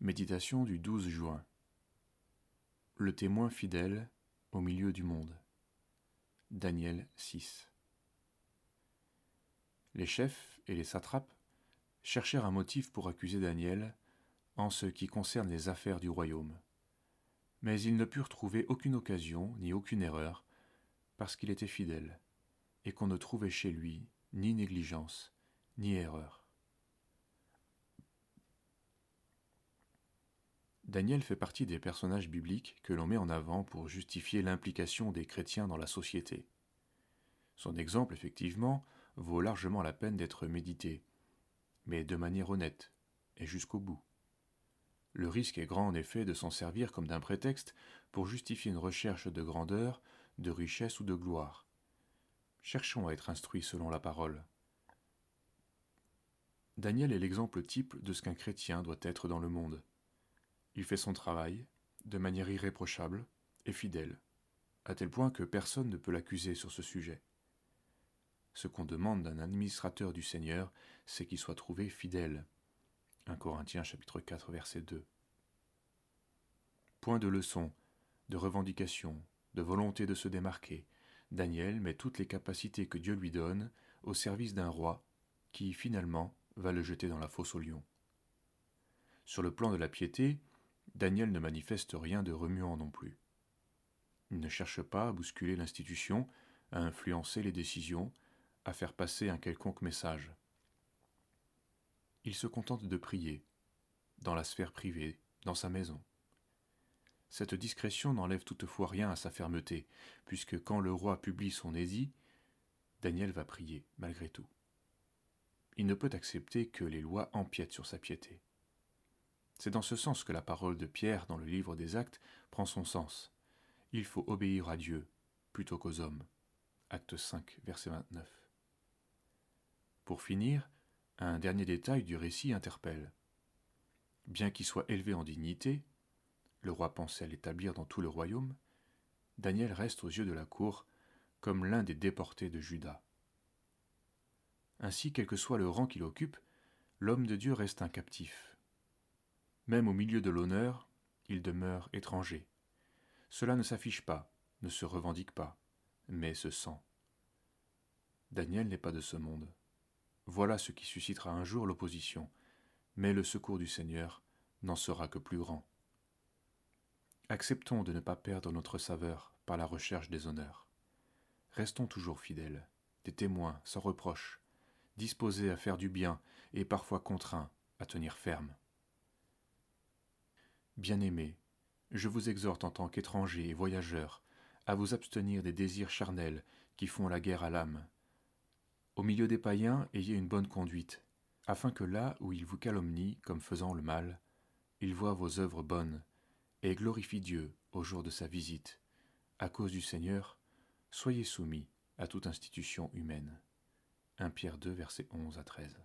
Méditation du 12 juin. Le témoin fidèle au milieu du monde. Daniel 6. Les chefs et les satrapes cherchèrent un motif pour accuser Daniel en ce qui concerne les affaires du royaume. Mais ils ne purent trouver aucune occasion ni aucune erreur, parce qu'il était fidèle, et qu'on ne trouvait chez lui ni négligence ni erreur. Daniel fait partie des personnages bibliques que l'on met en avant pour justifier l'implication des chrétiens dans la société. Son exemple, effectivement, vaut largement la peine d'être médité, mais de manière honnête et jusqu'au bout. Le risque est grand en effet de s'en servir comme d'un prétexte pour justifier une recherche de grandeur, de richesse ou de gloire. Cherchons à être instruits selon la parole. Daniel est l'exemple type de ce qu'un chrétien doit être dans le monde. Il fait son travail de manière irréprochable et fidèle, à tel point que personne ne peut l'accuser sur ce sujet. Ce qu'on demande d'un administrateur du Seigneur, c'est qu'il soit trouvé fidèle. 1 Corinthiens chapitre 4 verset 2. Point de leçon, de revendication, de volonté de se démarquer, Daniel met toutes les capacités que Dieu lui donne au service d'un roi qui, finalement, va le jeter dans la fosse au lion. Sur le plan de la piété, Daniel ne manifeste rien de remuant non plus. Il ne cherche pas à bousculer l'institution, à influencer les décisions, à faire passer un quelconque message. Il se contente de prier, dans la sphère privée, dans sa maison. Cette discrétion n'enlève toutefois rien à sa fermeté, puisque quand le roi publie son édit, Daniel va prier, malgré tout. Il ne peut accepter que les lois empiètent sur sa piété. C'est dans ce sens que la parole de Pierre dans le livre des Actes prend son sens. Il faut obéir à Dieu plutôt qu'aux hommes. Acte 5, verset 29. Pour finir, un dernier détail du récit interpelle. Bien qu'il soit élevé en dignité, le roi pensait l'établir dans tout le royaume, Daniel reste aux yeux de la cour comme l'un des déportés de Juda. Ainsi, quel que soit le rang qu'il occupe, l'homme de Dieu reste un captif, même au milieu de l'honneur, il demeure étranger. Cela ne s'affiche pas, ne se revendique pas, mais se sent. Daniel n'est pas de ce monde. Voilà ce qui suscitera un jour l'opposition, mais le secours du Seigneur n'en sera que plus grand. Acceptons de ne pas perdre notre saveur par la recherche des honneurs. Restons toujours fidèles, des témoins sans reproche, disposés à faire du bien et parfois contraints à tenir ferme. Bien-aimés, je vous exhorte en tant qu'étrangers et voyageurs à vous abstenir des désirs charnels qui font la guerre à l'âme. Au milieu des païens, ayez une bonne conduite, afin que là où ils vous calomnient comme faisant le mal, ils voient vos œuvres bonnes et glorifient Dieu au jour de sa visite. À cause du Seigneur, soyez soumis à toute institution humaine. 1 Pierre 2, versets 11 à 13.